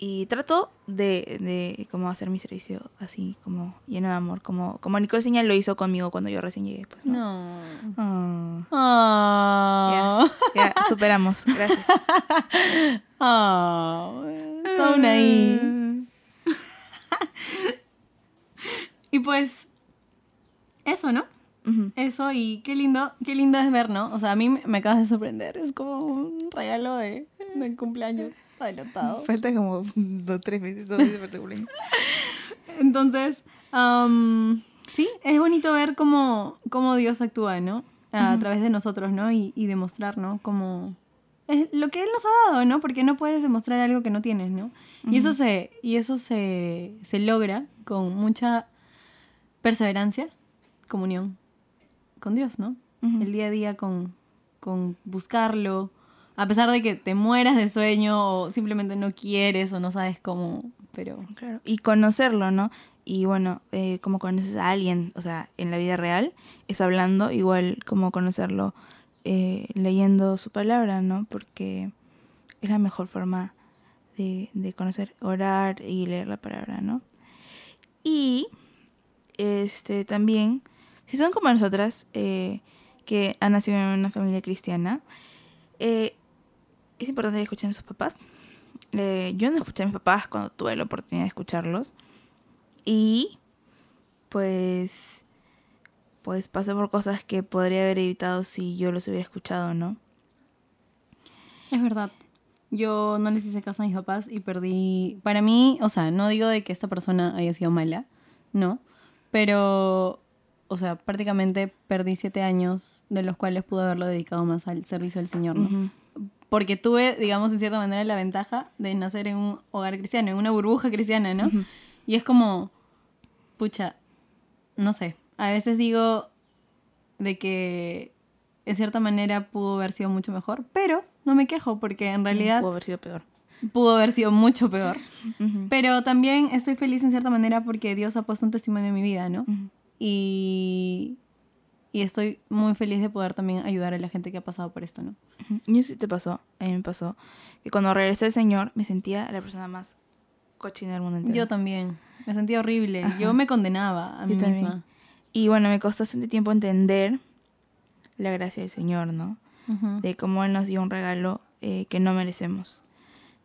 Y trato de, de como hacer mi servicio así, como lleno de amor, como, como Nicole Ciña lo hizo conmigo cuando yo recién llegué. Pues, ¿no? No. Ah, Ah. ya, superamos. Gracias. Ah. Está una I. Y pues, eso, ¿no? Eso y qué lindo, qué lindo es ver, ¿no? O sea, a mí me me acabas de sorprender. Es como un regalo de, de cumpleaños adelantado. Falta como dos, tres meses, dos meses. Entonces, am, sí, es bonito ver cómo, cómo Dios actúa, ¿no? A través de nosotros, ¿no? Y, y demostrar, ¿no? Como es lo que Él nos ha dado, ¿no? Porque no puedes demostrar algo que no tienes, ¿no? Y eso se, y eso se, se logra con mucha perseverancia, comunión con Dios, ¿no? El día a día con, con buscarlo, a pesar de que te mueras de sueño o simplemente no quieres o no sabes cómo, pero... Claro. Y conocerlo, ¿no? Y bueno, eh, como conoces a alguien, o sea, en la vida real, es hablando, igual como conocerlo eh, leyendo su palabra, ¿no? Porque es la mejor forma de, de conocer, orar y leer la palabra, ¿no? Y este también, si son como nosotras, eh, que han nacido en una familia cristiana, eh, es importante que escuchen a sus papás. Eh, yo no escuché a mis papás cuando tuve la oportunidad de escucharlos. Y pues pues pasé por cosas que podría haber evitado si yo los hubiera escuchado, ¿no? Es verdad. Yo no les hice caso a mis papás y perdí. Para mí, o sea, no digo de que esta persona haya sido mala, no. Pero, o sea, prácticamente perdí siete años, de los cuales pude haberlo dedicado más al servicio del Señor, ¿no? Porque tuve, digamos, en cierta manera la ventaja de nacer en un hogar cristiano, en una burbuja cristiana, ¿no? Ujú. Y es como, pucha, no sé, a veces digo de que en cierta manera pudo haber sido mucho mejor, pero no me quejo porque en realidad Pudo haber sido peor. pudo haber sido mucho peor. Ujú. Pero también estoy feliz en cierta manera porque Dios ha puesto un testimonio en mi vida, ¿no? Ujú. Y, y estoy muy feliz de poder también ayudar a la gente que ha pasado por esto, ¿no? Y eso sí te pasó, a mí me pasó, que cuando regresé al Señor me sentía la persona más cochina del mundo entero. Yo también. Me sentía horrible. Ajá. Yo me condenaba a Yo mí también. misma. Y bueno, me costó bastante tiempo entender la gracia del Señor, ¿no? Ujú. De cómo Él nos dio un regalo eh, que no merecemos,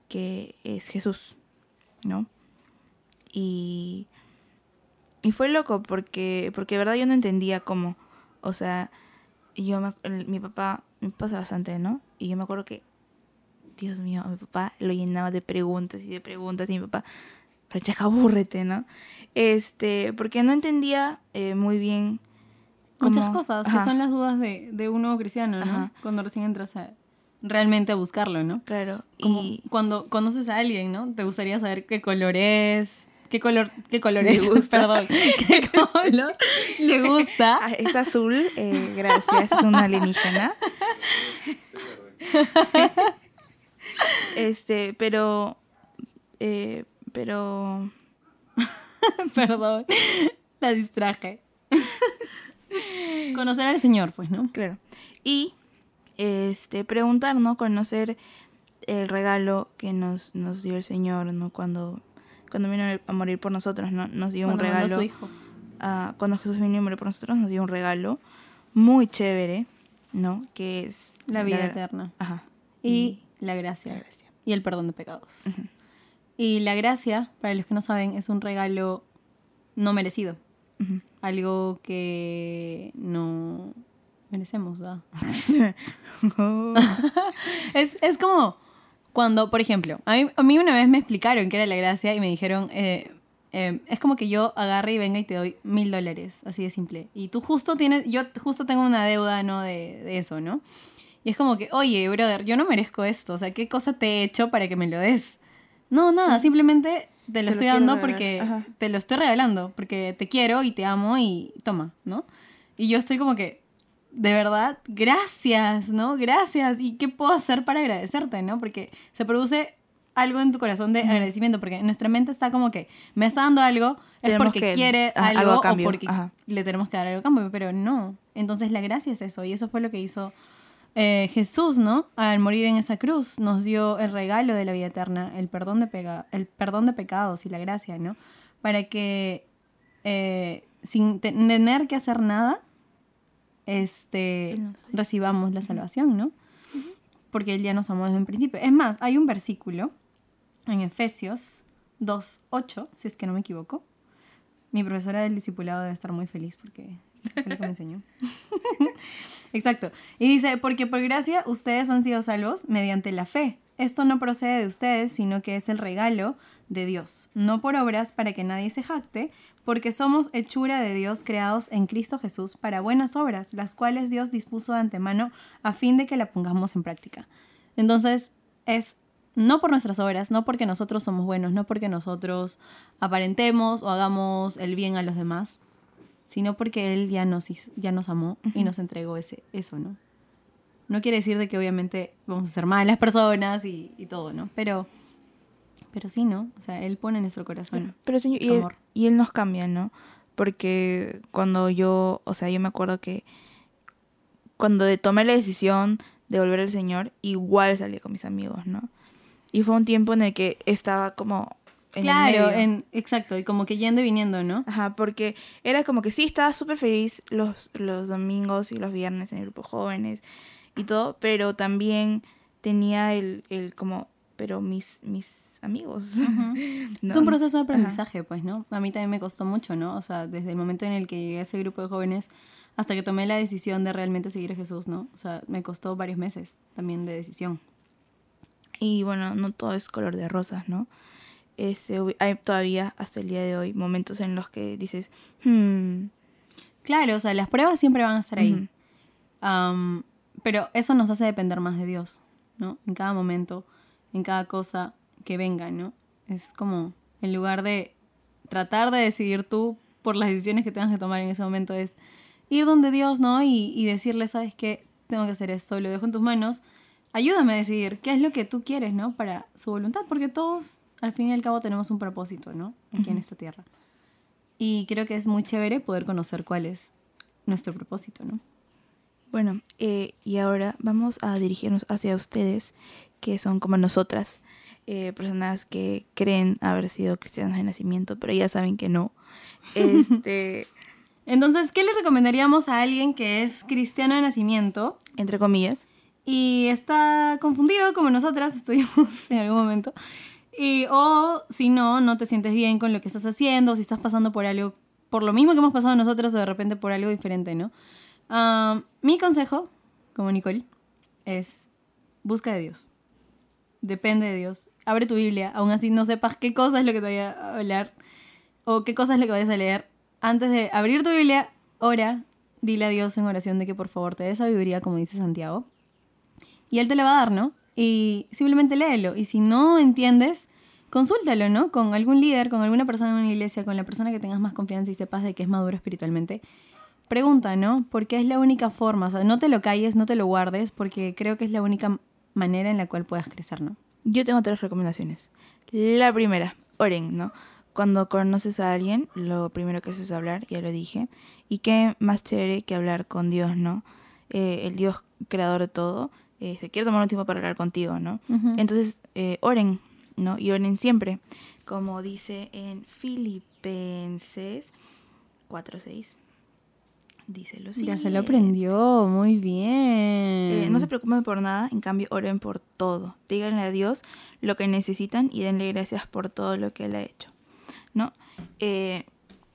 que es Jesús, ¿no? Y, y fue loco porque, porque de verdad yo no entendía cómo, o sea, yo me, el- mi papá, me pasa bastante, ¿no? Y yo me acuerdo que, Dios mío, a mi papá lo llenaba de preguntas y de preguntas y mi papá, Francesca, abúrrete, ¿no? Este, porque no entendía eh, muy bien Muchas cosas, Ajá. que son las dudas de, de un nuevo cristiano, ¿no? Ajá. Cuando recién entras a, realmente a buscarlo, ¿no? Claro, Como y cuando conoces a alguien, ¿no? Te gustaría saber qué color es, qué color, qué color Le es, gusta. perdón, qué color le gusta. Ah, es azul, eh, gracias, es una alienígena. este, pero, eh, pero, Perdón, la distraje. Conocer al Señor, pues, ¿no? claro. Y, este, preguntar, ¿no? Conocer el regalo que nos, nos dio el Señor, ¿no? Cuando, cuando vino a morir por nosotros, ¿no? Nos dio un Cuando a regalo. su hijo. ah, cuando Jesús vino a morir por nosotros, nos dio un regalo muy chévere, ¿no? Que es La vida gra- eterna. Ajá. Y la gracia. la gracia. Y el perdón de pecados. Y la gracia, para los que no saben, es un regalo no merecido. Ujú. algo que no merecemos, ¿da? es, es como cuando, por ejemplo, a mí, a mí una vez me explicaron qué era la gracia y me dijeron, eh, eh, es como que yo agarre y venga y te doy mil dólares, así de simple. Y tú justo tienes, yo justo tengo una deuda, ¿no? De, de eso, ¿no? Y es como que, oye, brother, yo no merezco esto, o sea, ¿qué cosa te he hecho para que me lo des? No, nada, simplemente te lo Te estoy dando porque ajá. te lo estoy regalando, porque te quiero y te amo y toma, ¿no? Y yo estoy como que, de verdad, gracias, ¿no? Gracias. ¿Y qué puedo hacer para agradecerte, ¿no? Porque se produce algo en tu corazón de agradecimiento, porque nuestra mente está como que me está dando algo, es Tenemos porque que- quiere ajá, algo, algo a o cambio, porque ajá. le tenemos que dar algo a cambio, pero no. Entonces la gracia es eso, y eso fue lo que hizo eh, Jesús, ¿no? Al morir en esa cruz, nos dio el regalo de la vida eterna, el perdón de, pega- el perdón de pecados y la gracia, ¿no? Para que eh, sin te- tener que hacer nada, este, recibamos la salvación, ¿no? Porque Él ya nos amó desde un principio. Es más, hay un versículo en Efesios 2.8, si es que no me equivoco. Mi profesora del discipulado debe estar muy feliz porque fue lo que me enseñó. Exacto. Y dice, porque por gracia ustedes han sido salvos mediante la fe. Esto no procede de ustedes, sino que es el regalo de Dios, no por obras para que nadie se jacte, porque somos hechura de Dios creados en Cristo Jesús para buenas obras, las cuales Dios dispuso de antemano a fin de que la pongamos en práctica. Entonces, es no por nuestras obras, no porque nosotros somos buenos, no porque nosotros aparentemos o hagamos el bien a los demás, sino porque Él ya nos, hizo- ya nos amó y nos entregó ese, eso, ¿no? No quiere decir de que obviamente vamos a ser malas personas y, y todo, ¿no? Pero, pero sí, ¿no? O sea, Él pone en nuestro corazón. Pero señor, y él, amor. y él nos cambia, ¿no? Porque cuando yo, o sea, yo me acuerdo que cuando tomé la decisión de volver al Señor, igual salí con mis amigos, ¿no? Y fue un tiempo en el que estaba como en el claro, medio. en, exacto, y como que yendo y viniendo, ¿no? Ajá, porque era como que sí, estaba súper feliz los, los domingos y los viernes en el grupo jóvenes y todo, pero también tenía el, el como, pero mis, mis amigos. Es un proceso de aprendizaje, pues, ¿no? A mí también me costó mucho, ¿no? O sea, desde el momento en el que llegué a ese grupo de jóvenes hasta que tomé la decisión de realmente seguir a Jesús, ¿no? O sea, me costó varios meses también de decisión. Y bueno, no todo es color de rosas, ¿no? Hubi- hay todavía, hasta el día de hoy, momentos en los que dices, hmm, Claro, o sea, las pruebas siempre van a estar ahí. Ujú. Am, pero eso nos hace depender más de Dios, ¿no? En cada momento, en cada cosa que venga, ¿no? Es como, en lugar de tratar de decidir tú por las decisiones que tengas que tomar en ese momento, es ir donde Dios, ¿no? Y, y decirle, ¿sabes qué? Tengo que hacer esto, lo dejo en tus manos. Ayúdame a decidir qué es lo que tú quieres, ¿no? Para su voluntad, porque todos, al fin y al cabo, tenemos un propósito, ¿no? Aquí en esta tierra. Y creo que es muy chévere poder conocer cuál es nuestro propósito, ¿no? Bueno, eh, y ahora vamos a dirigirnos hacia ustedes, que son como nosotras, eh, personas que creen haber sido cristianos de nacimiento, pero ya saben que no. Este, Entonces, ¿qué le recomendaríamos a alguien que es cristiano de nacimiento entre comillas. y está confundido como nosotras estuvimos en algún momento? Y, o si no, no te sientes bien con lo que estás haciendo, si estás pasando por algo, por lo mismo que hemos pasado nosotros o de repente por algo diferente, ¿no? Ah, mi consejo, como Nicole, es busca de Dios. Depende de Dios. Abre tu Biblia, aún así no sepas qué cosa es lo que te voy a hablar o qué cosa es lo que vayas a leer. Antes de abrir tu Biblia, ora, dile a Dios en oración de que por favor te dé sabiduría, como dice Santiago. Y Él te la va a dar, ¿no? Y simplemente léelo. Y si no entiendes, consúltalo, ¿no? Con algún líder, con alguna persona en una iglesia, con la persona que tengas más confianza y sepas de que es maduro espiritualmente. Pregunta, ¿no? Porque es la única forma. O sea, no te lo calles, no te lo guardes, porque creo que es la única manera en la cual puedas crecer, ¿no? Yo tengo tres recomendaciones. La primera, oren, ¿no? Cuando conoces a alguien, lo primero que haces es hablar, ya lo dije. Y qué más chévere que hablar con Dios, ¿no? Eh, el Dios creador de todo, eh, se quiere tomar un tiempo para hablar contigo, ¿no? Entonces, eh, oren, ¿no? Y oren siempre. Como dice en Filipenses 4.6. Dice lo Ya siguiente. se lo aprendió, muy bien. Eh, no se preocupen por nada, en cambio oren por todo. Díganle a Dios lo que necesitan y denle gracias por todo lo que Él ha hecho. ¿No? Eh,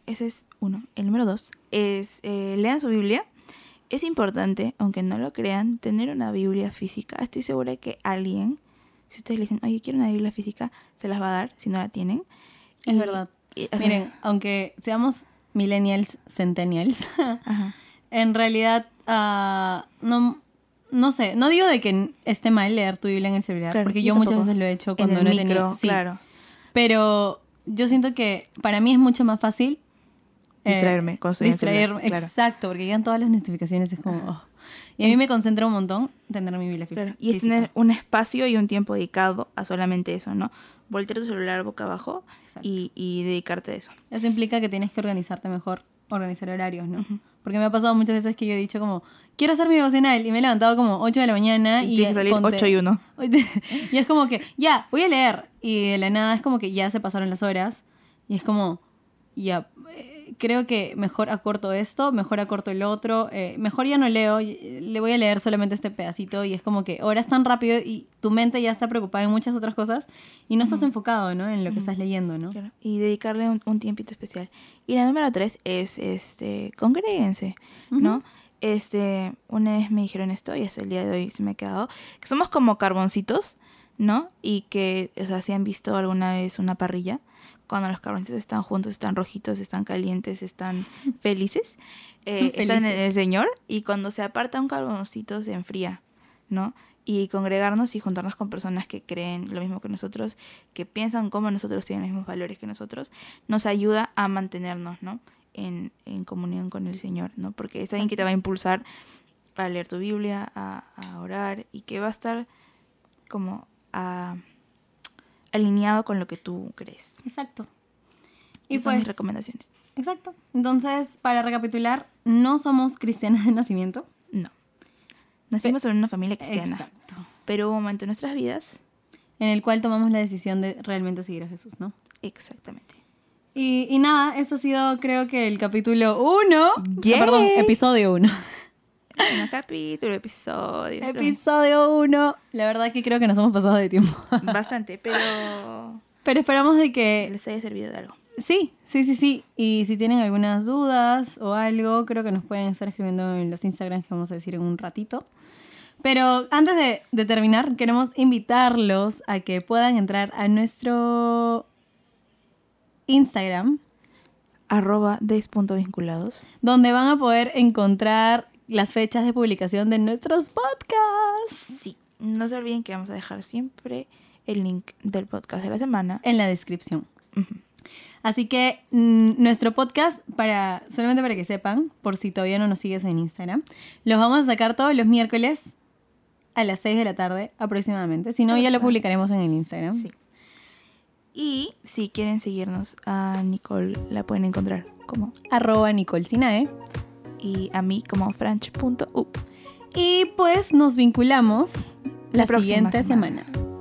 ese es uno. El número dos es eh, lean su Biblia. Es importante, aunque no lo crean, tener una Biblia física. Estoy segura que alguien, si ustedes le dicen, oye, quiero una Biblia física, se las va a dar si no la tienen. Es Y- verdad. y, o sea, Miren, aunque seamos millennials, centennials, ajá. en realidad, ah, no, no sé, no digo de que esté mal leer tu Biblia en el celular, Claro, porque yo muchas veces lo he hecho En cuando el no he micro, tenido... sí, claro. Pero yo siento que para mí es mucho más fácil... eh, Distraerme en celular, Distraerme, claro. exacto, porque llegan todas las notificaciones, es como... oh. Y a mí me concentra un montón tener mi Biblia fí- Claro, Y es física. tener un espacio y un tiempo dedicado a solamente eso, ¿no? Voltear tu celular boca abajo y, y dedicarte a eso. Eso implica que tienes que organizarte mejor, organizar horarios, ¿no? Porque me ha pasado muchas veces que yo he dicho como, quiero hacer mi devocional y me he levantado como 8 de la mañana Y y, tienes que salir ponte- 8 y 1. y es como que, ya, voy a leer. Y de la nada es como que ya se pasaron las horas y es como, ya, creo que mejor acorto esto, mejor acorto el otro, eh, mejor ya no leo, eh, le voy a leer solamente este pedacito y es como que horas tan rápido y tu mente ya está preocupada en muchas otras cosas y no estás enfocado, ¿no? En lo que estás leyendo, ¿no? Claro, y dedicarle un, un tiempito especial. Y la número tres es, este, congréguense, ¿no? Este, una vez me dijeron esto y hasta el día de hoy se me ha quedado, que somos como carboncitos, ¿no? Y que, o sea, si han visto alguna vez una parrilla, cuando los carboncitos están juntos, están rojitos, están calientes, están felices, eh, están en el. Señor, y cuando se aparta un carboncito se enfría, ¿no? Y congregarnos y juntarnos con personas que creen lo mismo que nosotros, que piensan como nosotros, tienen los mismos valores que nosotros, nos ayuda a mantenernos, ¿no? En, en comunión con el Señor, ¿no? Porque es alguien que te va a impulsar a leer tu Biblia, a, a orar y que va a estar como a- alineado con lo que tú crees. Exacto. Y Y son mis pues, recomendaciones. exacto. Entonces, para recapitular, no somos cristianas de nacimiento. No. Nacimos en una familia cristiana, Exacto. pero hubo un momento en nuestras vidas, En el cual tomamos la decisión de realmente seguir a Jesús, ¿no? exactamente. Y, y nada, eso ha sido creo que el capítulo 1. Yay. perdón, episodio 1. Capítulo, episodio. episodio 1. La verdad que creo que nos hemos pasado de tiempo. Bastante, pero Pero esperamos de que... les haya servido de algo. Sí, sí, sí, sí. Y si tienen algunas dudas o algo, creo que nos pueden estar escribiendo en los Instagrams que vamos a decir en un ratito. Pero antes de, de terminar, queremos invitarlos a que puedan entrar a nuestro Instagram, Arroba des.vinculados. donde van a poder encontrar las fechas de publicación de nuestros podcasts Sí, no se olviden que vamos a dejar siempre el link del podcast de la semana. en la descripción. Así que mm, nuestro podcast, para solamente para que sepan, por si todavía no nos sigues en Instagram, los vamos a sacar todos los miércoles a las 6 de la tarde aproximadamente. Si no, ya lo publicaremos en el Instagram. Sí. Y si quieren seguirnos a Nicole, la pueden encontrar como Arroba Nicole Sinae. Y a mí como franch.u. Y pues nos vinculamos la, siguiente semana. semana.